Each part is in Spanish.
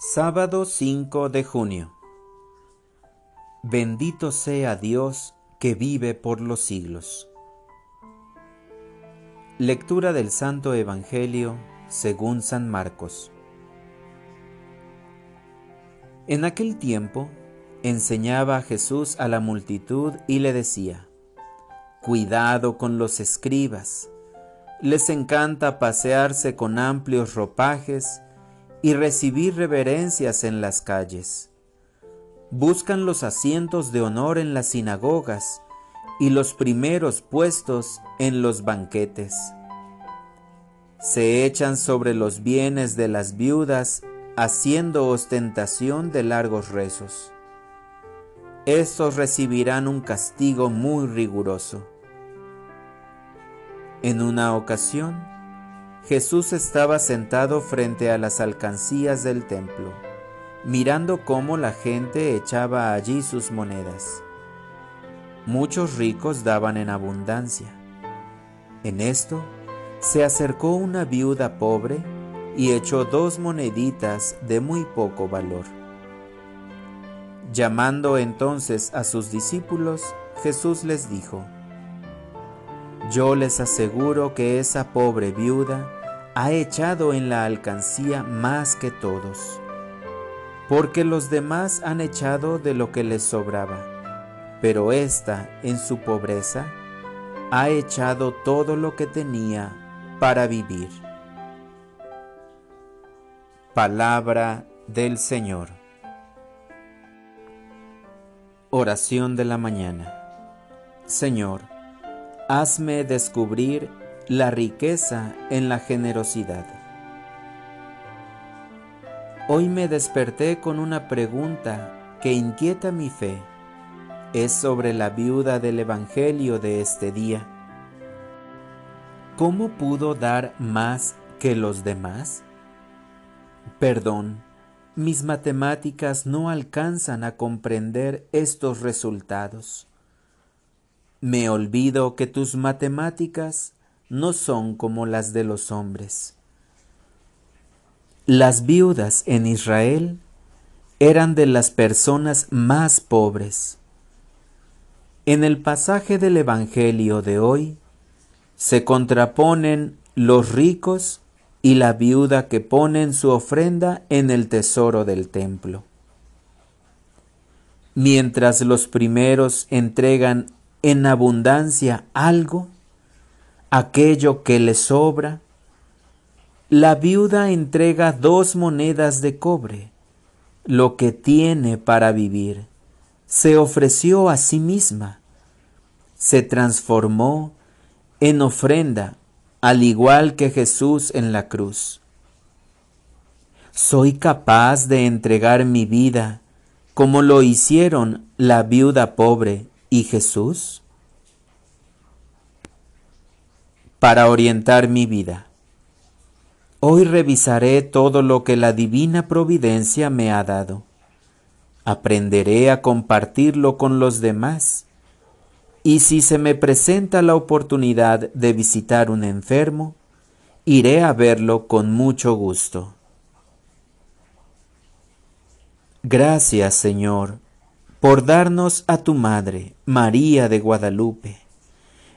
Sábado 5 de junio. Bendito sea Dios que vive por los siglos. Lectura del Santo Evangelio según San Marcos. En aquel tiempo enseñaba Jesús a la multitud y le decía, Cuidado con los escribas, les encanta pasearse con amplios ropajes, y recibir reverencias en las calles. Buscan los asientos de honor en las sinagogas y los primeros puestos en los banquetes. Se echan sobre los bienes de las viudas haciendo ostentación de largos rezos. Estos recibirán un castigo muy riguroso. En una ocasión, Jesús estaba sentado frente a las alcancías del templo, mirando cómo la gente echaba allí sus monedas. Muchos ricos daban en abundancia. En esto se acercó una viuda pobre y echó dos moneditas de muy poco valor. Llamando entonces a sus discípulos, Jesús les dijo, Yo les aseguro que esa pobre viuda ha echado en la alcancía más que todos, porque los demás han echado de lo que les sobraba, pero ésta, en su pobreza, ha echado todo lo que tenía para vivir. Palabra del Señor. Oración de la mañana. Señor, hazme descubrir la riqueza en la generosidad. Hoy me desperté con una pregunta que inquieta mi fe. Es sobre la viuda del Evangelio de este día. ¿Cómo pudo dar más que los demás? Perdón, mis matemáticas no alcanzan a comprender estos resultados. Me olvido que tus matemáticas no son como las de los hombres. Las viudas en Israel eran de las personas más pobres. En el pasaje del Evangelio de hoy se contraponen los ricos y la viuda que ponen su ofrenda en el tesoro del templo. Mientras los primeros entregan en abundancia algo, aquello que le sobra, la viuda entrega dos monedas de cobre, lo que tiene para vivir. Se ofreció a sí misma, se transformó en ofrenda, al igual que Jesús en la cruz. ¿Soy capaz de entregar mi vida como lo hicieron la viuda pobre y Jesús? para orientar mi vida. Hoy revisaré todo lo que la divina providencia me ha dado. Aprenderé a compartirlo con los demás. Y si se me presenta la oportunidad de visitar un enfermo, iré a verlo con mucho gusto. Gracias, Señor, por darnos a tu Madre, María de Guadalupe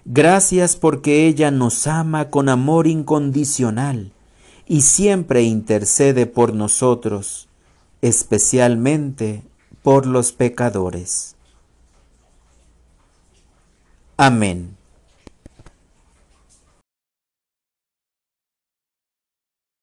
Gracias porque ella nos ama con amor incondicional y siempre intercede por nosotros, especialmente por los pecadores. Amén.